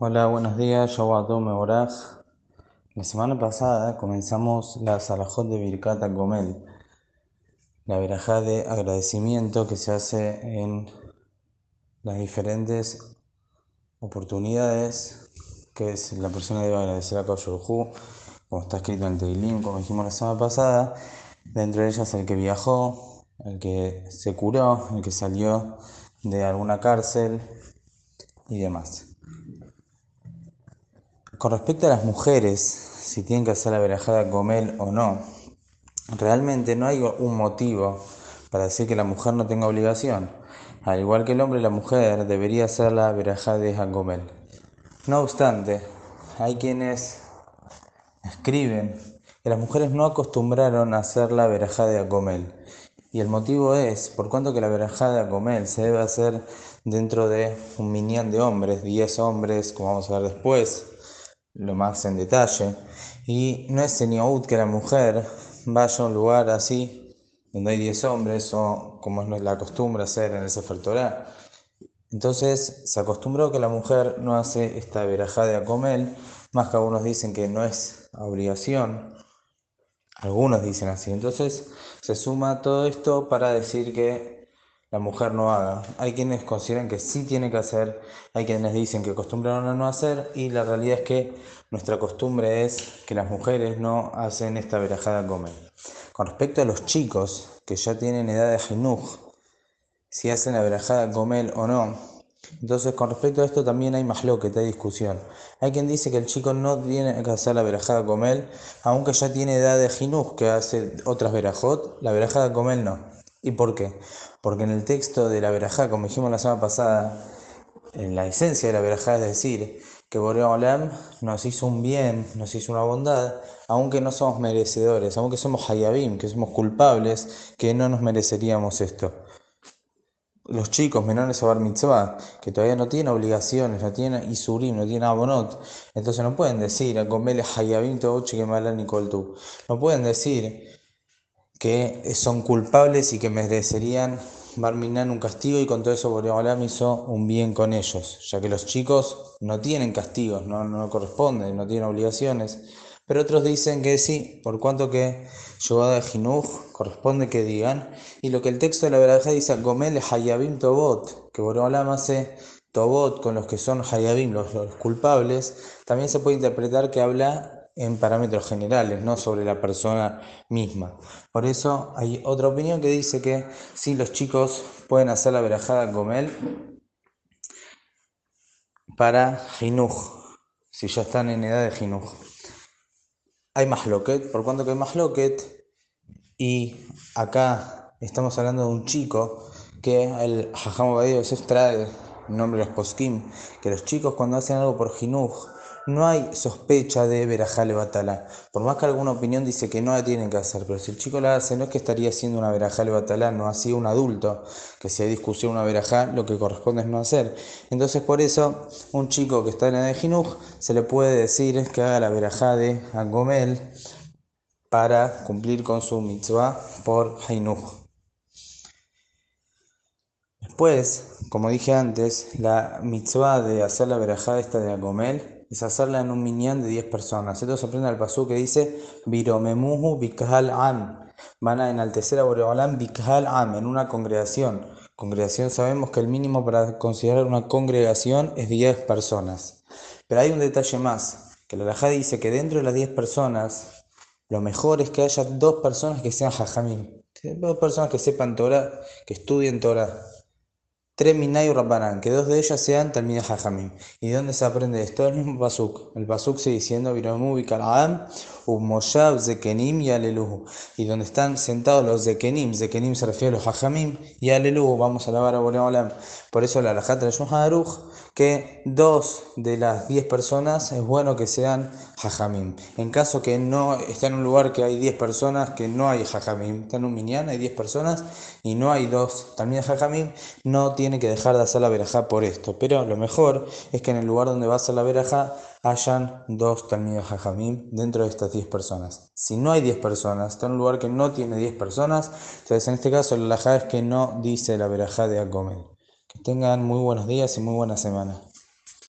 Hola, buenos días, yo me Boraj. La semana pasada comenzamos la Salahot de Birkat Gomel, la verajá de agradecimiento que se hace en las diferentes oportunidades que es, la persona debe agradecer a Kaoshurhu, como está escrito en Teilim, como dijimos la semana pasada, dentro de ellas el que viajó, el que se curó, el que salió de alguna cárcel y demás. Con respecto a las mujeres, si tienen que hacer la verajada Gomel o no, realmente no hay un motivo para decir que la mujer no tenga obligación. Al igual que el hombre, la mujer debería hacer la verajada de Gomel. No obstante, hay quienes escriben que las mujeres no acostumbraron a hacer la verajada de Gomel. Y el motivo es, por cuanto que la verajada de Gomel se debe hacer dentro de un minián de hombres, 10 hombres, como vamos a ver después, lo más en detalle. Y no es señor que la mujer vaya a un lugar así, donde hay 10 hombres, o como es la costumbre hacer en el Sefer Entonces se acostumbró que la mujer no hace esta verajá de Acomel, más que algunos dicen que no es obligación, algunos dicen así. Entonces se suma todo esto para decir que la mujer no haga. Hay quienes consideran que sí tiene que hacer, hay quienes dicen que acostumbraron a no hacer y la realidad es que nuestra costumbre es que las mujeres no hacen esta verajada comer. Con respecto a los chicos que ya tienen edad de jinuj, si hacen la verajada comer o no, entonces con respecto a esto también hay más lo que hay discusión. Hay quien dice que el chico no tiene que hacer la verajada comer, aunque ya tiene edad de jinuj, que hace otras verajot, la verajada comer no. ¿Y por qué? Porque en el texto de la verajá, como dijimos la semana pasada, en la esencia de la verajá es decir, que Borea Olam nos hizo un bien, nos hizo una bondad, aunque no somos merecedores, aunque somos hayabim, que somos culpables, que no nos mereceríamos esto. Los chicos menores a mitzvah, que todavía no tienen obligaciones, no tienen isurim, no tienen abonot, entonces no pueden decir, a comerle hayabim todo que No pueden decir, que son culpables y que merecerían Barminan un castigo y con todo eso Boreolam hizo un bien con ellos, ya que los chicos no tienen castigos, no, no corresponden, no tienen obligaciones. Pero otros dicen que sí, por cuanto que Yogada de Jinuj corresponde que digan. Y lo que el texto de la verdad dice, Gomel Hayabim Tobot, que Boreolam hace Tobot con los que son Hayabim, los culpables, también se puede interpretar que habla en parámetros generales, no sobre la persona misma. Por eso hay otra opinión que dice que si los chicos pueden hacer la verajada Gomel para Jinuj, si ya están en edad de Jinuj. Hay más loquet, por cuanto que hay más loquet, y acá estamos hablando de un chico que el Jajam se trae nombre de los poskim, que los chicos cuando hacen algo por Jinuj, no hay sospecha de verajale batala. Por más que alguna opinión dice que no la tienen que hacer, pero si el chico la hace, no es que estaría haciendo una verajale batalá, no así un adulto, que si hay discusión una verajá, lo que corresponde es no hacer. Entonces, por eso, un chico que está en la de Jinuj, se le puede decir que haga la verajá de Angomel para cumplir con su mitzvah por Jinuj. Después, como dije antes, la mitzvah de hacer la verajá esta de Es hacerla en un minyan de 10 personas. Esto se aprende al pasú que dice, Viromemuhu bikhal am. Van a enaltecer a Boreolam bikhal am, en una congregación. Congregación sabemos que el mínimo para considerar una congregación es 10 personas. Pero hay un detalle más, que la Rajá dice que dentro de las 10 personas, lo mejor es que haya dos personas que sean jajamim. Dos personas que sepan Torah, que estudien Torah. Tres Minay Rabbanan, que dos de ellas sean Talmideh Jajamim. ¿Y de dónde se aprende esto? El mismo Pasuk. El Pasuk sigue diciendo, Zekenim y. Y donde están sentados los Zekenim, Zekenim se refiere a los Jajamim, y Aleluhu, vamos a alabar a Boreolam. Por eso la Rajat de Haruch, que dos de las diez personas es bueno que sean Jajamim. En caso que no esté en un lugar que hay diez personas, que no hay Jajamim, está en un minyan, hay diez personas y no hay dos también Jajamim, no tiene tiene que dejar de hacer la verajá por esto. Pero lo mejor es que en el lugar donde va a hacer la verajá hayan dos talmidos jajamim dentro de estas 10 personas. Si no hay 10 personas, está en un lugar que no tiene 10 personas, entonces en este caso la verajá es que no dice la verajá de Agomel. Que tengan muy buenos días y muy buena semana.